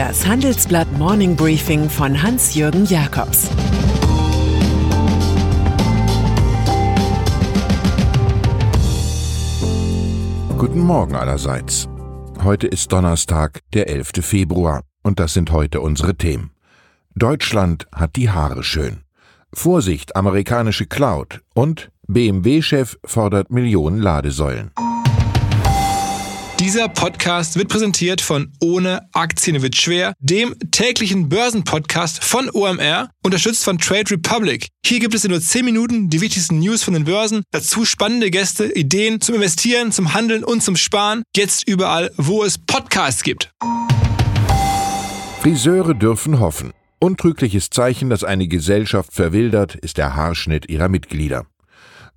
Das Handelsblatt Morning Briefing von Hans-Jürgen Jakobs Guten Morgen allerseits. Heute ist Donnerstag, der 11. Februar, und das sind heute unsere Themen. Deutschland hat die Haare schön. Vorsicht, amerikanische Cloud und BMW-Chef fordert Millionen Ladesäulen. Dieser Podcast wird präsentiert von Ohne Aktien wird schwer, dem täglichen Börsenpodcast von OMR, unterstützt von Trade Republic. Hier gibt es in nur 10 Minuten die wichtigsten News von den Börsen, dazu spannende Gäste, Ideen zum Investieren, zum Handeln und zum Sparen. Jetzt überall, wo es Podcasts gibt. Friseure dürfen hoffen. Untrügliches Zeichen, dass eine Gesellschaft verwildert, ist der Haarschnitt ihrer Mitglieder.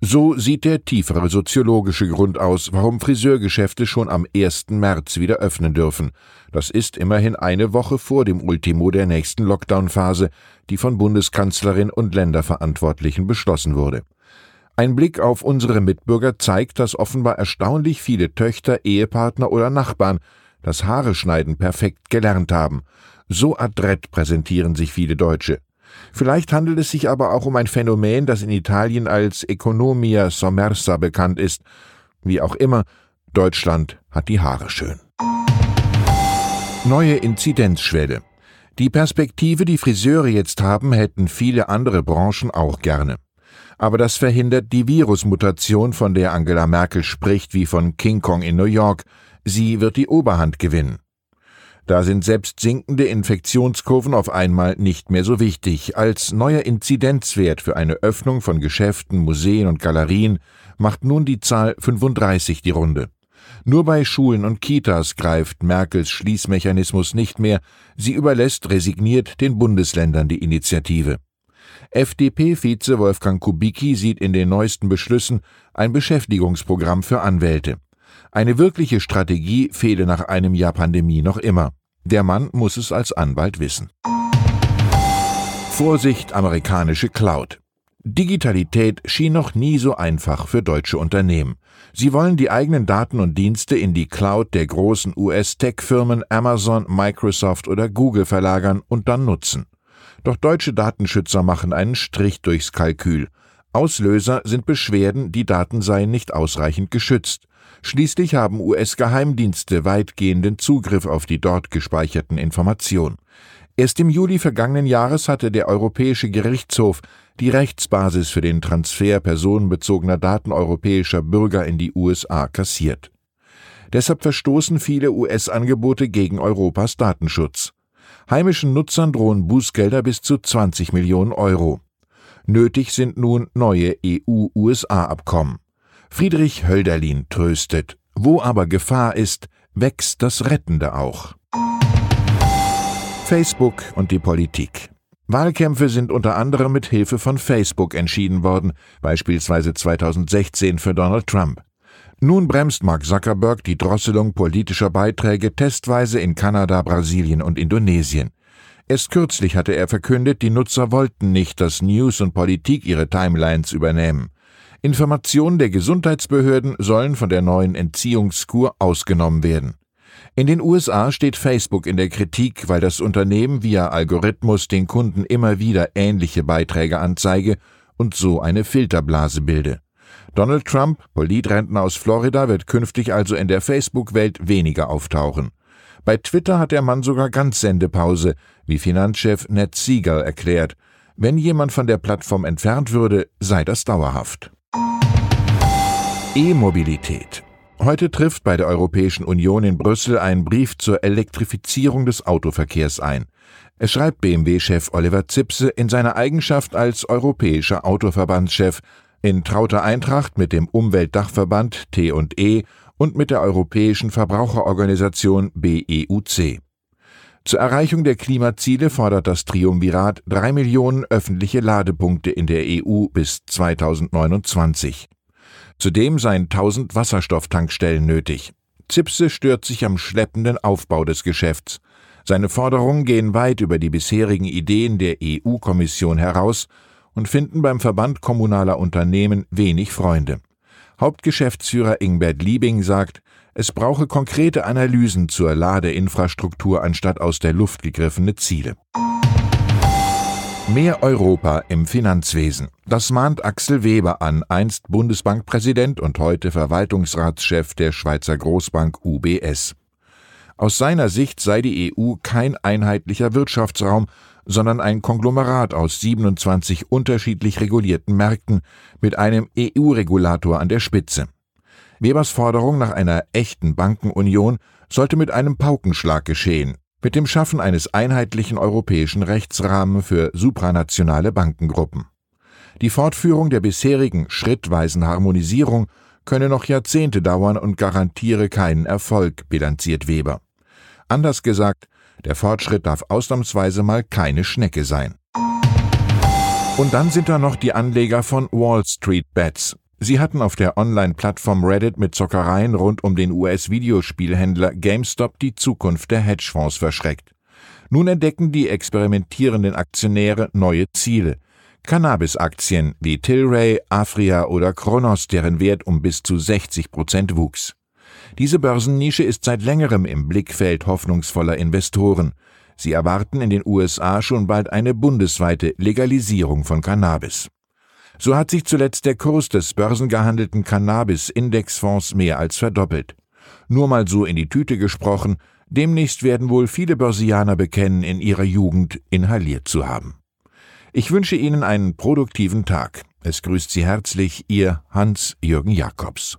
So sieht der tiefere soziologische Grund aus, warum Friseurgeschäfte schon am 1. März wieder öffnen dürfen. Das ist immerhin eine Woche vor dem Ultimo der nächsten Lockdown-Phase, die von Bundeskanzlerin und Länderverantwortlichen beschlossen wurde. Ein Blick auf unsere Mitbürger zeigt, dass offenbar erstaunlich viele Töchter, Ehepartner oder Nachbarn das Haare schneiden perfekt gelernt haben. So adrett präsentieren sich viele Deutsche. Vielleicht handelt es sich aber auch um ein Phänomen, das in Italien als Economia sommersa bekannt ist. Wie auch immer, Deutschland hat die Haare schön. Neue Inzidenzschwelle. Die Perspektive, die Friseure jetzt haben, hätten viele andere Branchen auch gerne. Aber das verhindert die Virusmutation, von der Angela Merkel spricht wie von King Kong in New York. Sie wird die Oberhand gewinnen. Da sind selbst sinkende Infektionskurven auf einmal nicht mehr so wichtig. Als neuer Inzidenzwert für eine Öffnung von Geschäften, Museen und Galerien macht nun die Zahl 35 die Runde. Nur bei Schulen und Kitas greift Merkels Schließmechanismus nicht mehr, sie überlässt resigniert den Bundesländern die Initiative. FDP-Vize Wolfgang Kubicki sieht in den neuesten Beschlüssen ein Beschäftigungsprogramm für Anwälte. Eine wirkliche Strategie fehle nach einem Jahr Pandemie noch immer. Der Mann muss es als Anwalt wissen. Vorsicht amerikanische Cloud. Digitalität schien noch nie so einfach für deutsche Unternehmen. Sie wollen die eigenen Daten und Dienste in die Cloud der großen US-Tech-Firmen Amazon, Microsoft oder Google verlagern und dann nutzen. Doch deutsche Datenschützer machen einen Strich durchs Kalkül. Auslöser sind Beschwerden, die Daten seien nicht ausreichend geschützt. Schließlich haben US-Geheimdienste weitgehenden Zugriff auf die dort gespeicherten Informationen. Erst im Juli vergangenen Jahres hatte der Europäische Gerichtshof die Rechtsbasis für den Transfer personenbezogener Daten europäischer Bürger in die USA kassiert. Deshalb verstoßen viele US-Angebote gegen Europas Datenschutz. Heimischen Nutzern drohen Bußgelder bis zu 20 Millionen Euro. Nötig sind nun neue EU-USA-Abkommen. Friedrich Hölderlin tröstet. Wo aber Gefahr ist, wächst das Rettende auch. Facebook und die Politik. Wahlkämpfe sind unter anderem mit Hilfe von Facebook entschieden worden, beispielsweise 2016 für Donald Trump. Nun bremst Mark Zuckerberg die Drosselung politischer Beiträge testweise in Kanada, Brasilien und Indonesien. Erst kürzlich hatte er verkündet, die Nutzer wollten nicht, dass News und Politik ihre Timelines übernehmen. Informationen der Gesundheitsbehörden sollen von der neuen Entziehungskur ausgenommen werden. In den USA steht Facebook in der Kritik, weil das Unternehmen via Algorithmus den Kunden immer wieder ähnliche Beiträge anzeige und so eine Filterblase bilde. Donald Trump, Politrentner aus Florida, wird künftig also in der Facebook-Welt weniger auftauchen. Bei Twitter hat der Mann sogar ganz Sendepause, wie Finanzchef Ned Siegel erklärt. Wenn jemand von der Plattform entfernt würde, sei das dauerhaft. E-Mobilität. Heute trifft bei der Europäischen Union in Brüssel ein Brief zur Elektrifizierung des Autoverkehrs ein. Es schreibt BMW-Chef Oliver Zipse in seiner Eigenschaft als europäischer Autoverbandschef in trauter Eintracht mit dem Umweltdachverband T&E und mit der Europäischen Verbraucherorganisation BEUC. Zur Erreichung der Klimaziele fordert das Triumvirat drei Millionen öffentliche Ladepunkte in der EU bis 2029. Zudem seien 1000 Wasserstofftankstellen nötig. Zipse stört sich am schleppenden Aufbau des Geschäfts. Seine Forderungen gehen weit über die bisherigen Ideen der EU-Kommission heraus und finden beim Verband kommunaler Unternehmen wenig Freunde. Hauptgeschäftsführer Ingbert Liebing sagt, es brauche konkrete Analysen zur Ladeinfrastruktur anstatt aus der Luft gegriffene Ziele. Mehr Europa im Finanzwesen. Das mahnt Axel Weber an, einst Bundesbankpräsident und heute Verwaltungsratschef der Schweizer Großbank UBS. Aus seiner Sicht sei die EU kein einheitlicher Wirtschaftsraum, sondern ein Konglomerat aus 27 unterschiedlich regulierten Märkten mit einem EU-Regulator an der Spitze. Webers Forderung nach einer echten Bankenunion sollte mit einem Paukenschlag geschehen, mit dem Schaffen eines einheitlichen europäischen Rechtsrahmen für supranationale Bankengruppen. Die Fortführung der bisherigen schrittweisen Harmonisierung könne noch Jahrzehnte dauern und garantiere keinen Erfolg, bilanziert Weber. Anders gesagt, der Fortschritt darf ausnahmsweise mal keine Schnecke sein. Und dann sind da noch die Anleger von Wall Street Bets, Sie hatten auf der Online-Plattform Reddit mit Zockereien rund um den US-Videospielhändler GameStop die Zukunft der Hedgefonds verschreckt. Nun entdecken die experimentierenden Aktionäre neue Ziele. Cannabis-Aktien wie Tilray, Afria oder Kronos, deren Wert um bis zu 60 Prozent wuchs. Diese Börsennische ist seit längerem im Blickfeld hoffnungsvoller Investoren. Sie erwarten in den USA schon bald eine bundesweite Legalisierung von Cannabis. So hat sich zuletzt der Kurs des börsengehandelten Cannabis-Indexfonds mehr als verdoppelt. Nur mal so in die Tüte gesprochen, demnächst werden wohl viele Börsianer bekennen, in ihrer Jugend inhaliert zu haben. Ich wünsche Ihnen einen produktiven Tag. Es grüßt Sie herzlich Ihr Hans-Jürgen Jakobs.